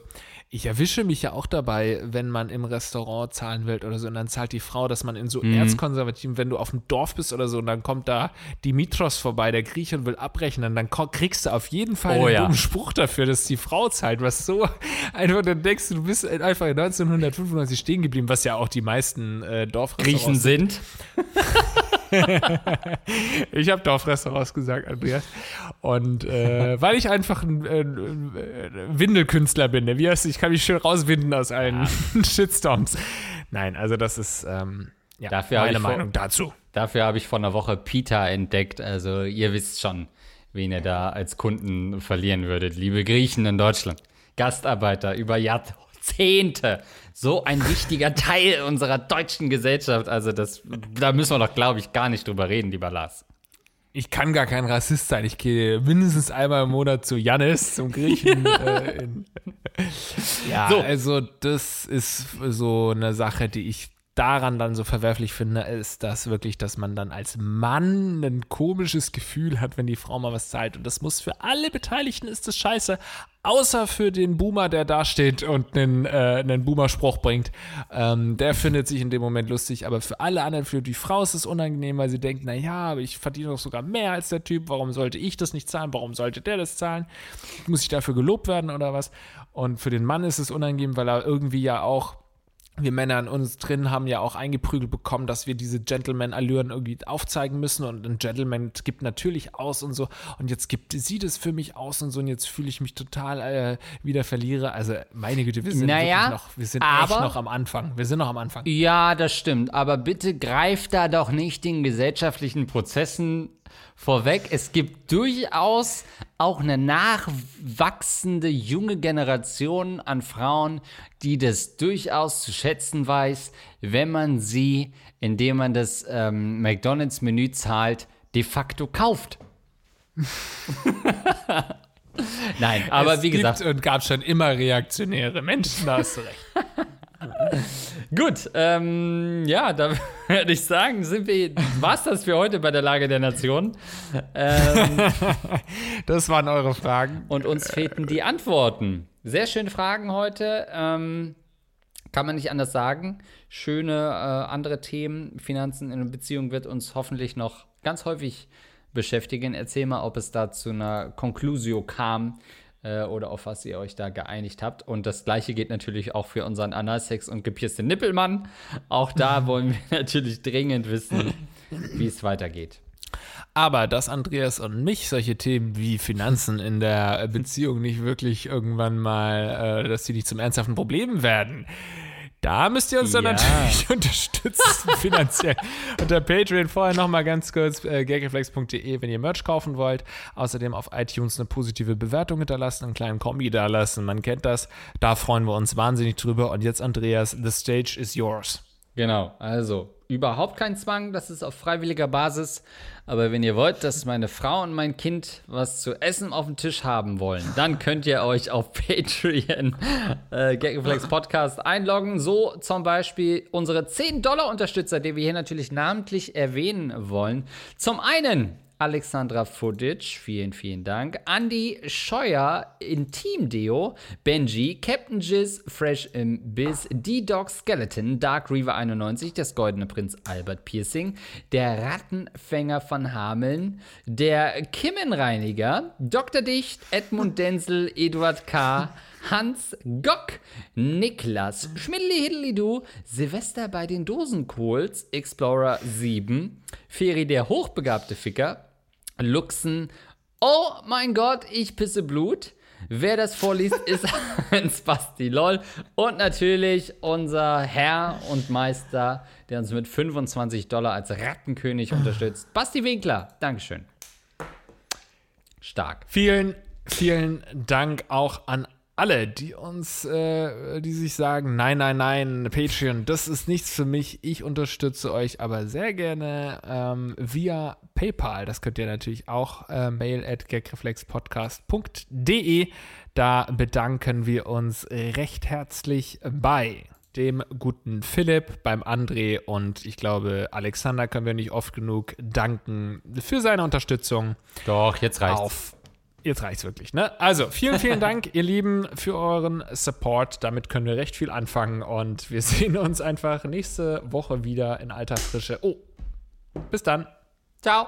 S2: ich erwische mich ja auch dabei, wenn man im Restaurant zahlen will oder so und dann zahlt die Frau, dass man in so erzkonservativen, wenn du auf dem Dorf bist oder so und dann kommt da Dimitros vorbei, der Grieche und will abrechnen, dann kriegst du auf jeden Fall
S1: Oh
S2: einen
S1: ja.
S2: dummen Spruch dafür, dass die Frau zahlt, was so einfach, dann denkst du, du bist einfach in 1995 stehen geblieben, was ja auch die meisten äh, Dorfrestaurants
S1: Griechen sind. <laughs>
S2: Ich habe Dorfrestaurants gesagt, Andreas. Und äh, weil ich einfach ein, äh, Windelkünstler bin, ne? wie heißt? Ich kann mich schön rauswinden aus allen <laughs> Shitstorms. Nein, also das ist ähm, ja,
S1: Dafür
S2: meine
S1: ich vor-
S2: Meinung dazu.
S1: Dafür habe ich vor einer Woche Pita entdeckt. Also ihr wisst schon, wen ihr da als Kunden verlieren würdet. Liebe Griechen in Deutschland, Gastarbeiter über Jahrzehnte, so ein wichtiger <laughs> Teil unserer deutschen Gesellschaft. Also das, da müssen wir doch, glaube ich, gar nicht drüber reden, lieber Lars.
S2: Ich kann gar kein Rassist sein. Ich gehe mindestens einmal im Monat zu Jannis, zum Griechen. <laughs> äh, ja, so. also das ist so eine Sache, die ich daran dann so verwerflich finde, ist das wirklich, dass man dann als Mann ein komisches Gefühl hat, wenn die Frau mal was zahlt. Und das muss für alle Beteiligten ist das scheiße, außer für den Boomer, der da steht und einen, äh, einen Boomer-Spruch bringt. Ähm, der findet sich in dem Moment lustig, aber für alle anderen, für die Frau ist es unangenehm, weil sie denkt, naja, aber ich verdiene doch sogar mehr als der Typ, warum sollte ich das nicht zahlen, warum sollte der das zahlen? Muss ich dafür gelobt werden oder was? Und für den Mann ist es unangenehm, weil er irgendwie ja auch wir Männer in uns drin haben ja auch eingeprügelt bekommen, dass wir diese Gentleman-Allüren irgendwie aufzeigen müssen und ein Gentleman gibt natürlich aus und so und jetzt gibt sie das für mich aus und so und jetzt fühle ich mich total äh, wieder verliere. Also meine Güte, wir sind
S1: naja,
S2: noch, wir sind aber, echt noch am Anfang. Wir sind noch am Anfang.
S1: Ja, das stimmt, aber bitte greift da doch nicht den gesellschaftlichen Prozessen vorweg. Es gibt durchaus auch eine nachwachsende junge Generation an Frauen, die das durchaus zu schätzen weiß, wenn man sie, indem man das ähm, McDonald's-Menü zahlt, de facto kauft. <laughs> Nein, aber
S2: es
S1: wie gesagt.
S2: und gab schon immer reaktionäre Menschen, da hast du recht. <laughs>
S1: Gut, ähm, ja, da <laughs> würde ich sagen, sind wir, was das für heute bei der Lage der Nation? Ähm, <laughs>
S2: das waren eure Fragen.
S1: Und uns fehlten die Antworten. Sehr schöne Fragen heute. Ähm, kann man nicht anders sagen. Schöne äh, andere Themen. Finanzen in Beziehung wird uns hoffentlich noch ganz häufig beschäftigen. Erzähl mal, ob es da zu einer Conclusio kam äh, oder auf was ihr euch da geeinigt habt. Und das gleiche geht natürlich auch für unseren Analsex und gepierste Nippelmann. Auch da <laughs> wollen wir natürlich dringend wissen, wie es weitergeht.
S2: Aber dass Andreas und mich solche Themen wie Finanzen in der Beziehung nicht wirklich irgendwann mal, äh, dass sie nicht zum ernsthaften Problem werden, da müsst ihr uns ja. dann natürlich <laughs> unterstützen <laughs> finanziell. Unter Patreon vorher nochmal ganz kurz äh, gagreflex.de, wenn ihr Merch kaufen wollt. Außerdem auf iTunes eine positive Bewertung hinterlassen, einen kleinen Kombi da lassen. Man kennt das. Da freuen wir uns wahnsinnig drüber. Und jetzt, Andreas, the stage is yours.
S1: Genau, also überhaupt kein Zwang, das ist auf freiwilliger Basis. Aber wenn ihr wollt, dass meine Frau und mein Kind was zu essen auf dem Tisch haben wollen, dann könnt ihr euch auf <laughs> Patreon äh, Gagreflex Podcast einloggen. So zum Beispiel unsere 10-Dollar-Unterstützer, die wir hier natürlich namentlich erwähnen wollen. Zum einen Alexandra Fudic, vielen, vielen Dank. Andy Scheuer, Intim Deo, Benji, Captain Jizz, Fresh im Biz, D-Dog Skeleton, Dark Reaver 91, das Goldene Prinz Albert Piercing, der Rattenfänger von Hameln, der Kimmenreiniger, Dr. Dicht, Edmund Denzel, Eduard K., Hans Gock, Niklas, Schmidli-Hiddli-Du, Silvester bei den Dosenkohls, Explorer 7, Feri der hochbegabte Ficker, Luxen. Oh mein Gott, ich pisse Blut. Wer das vorliest, ist <laughs> ein Spasti, lol. Und natürlich unser Herr und Meister, der uns mit 25 Dollar als Rattenkönig unterstützt. Basti Winkler, Dankeschön. Stark.
S2: Vielen, vielen Dank auch an alle, die uns, äh, die sich sagen, nein, nein, nein, Patreon, das ist nichts für mich. Ich unterstütze euch aber sehr gerne ähm, via PayPal. Das könnt ihr natürlich auch äh, mail at gagreflexpodcast.de. Da bedanken wir uns recht herzlich bei dem guten Philipp, beim André und ich glaube, Alexander können wir nicht oft genug danken für seine Unterstützung.
S1: Doch, jetzt reicht's.
S2: Auf Jetzt reicht's wirklich, ne? Also, vielen, vielen Dank, <laughs> ihr Lieben, für euren Support. Damit können wir recht viel anfangen und wir sehen uns einfach nächste Woche wieder in alter Frische. Oh, bis dann.
S1: Ciao.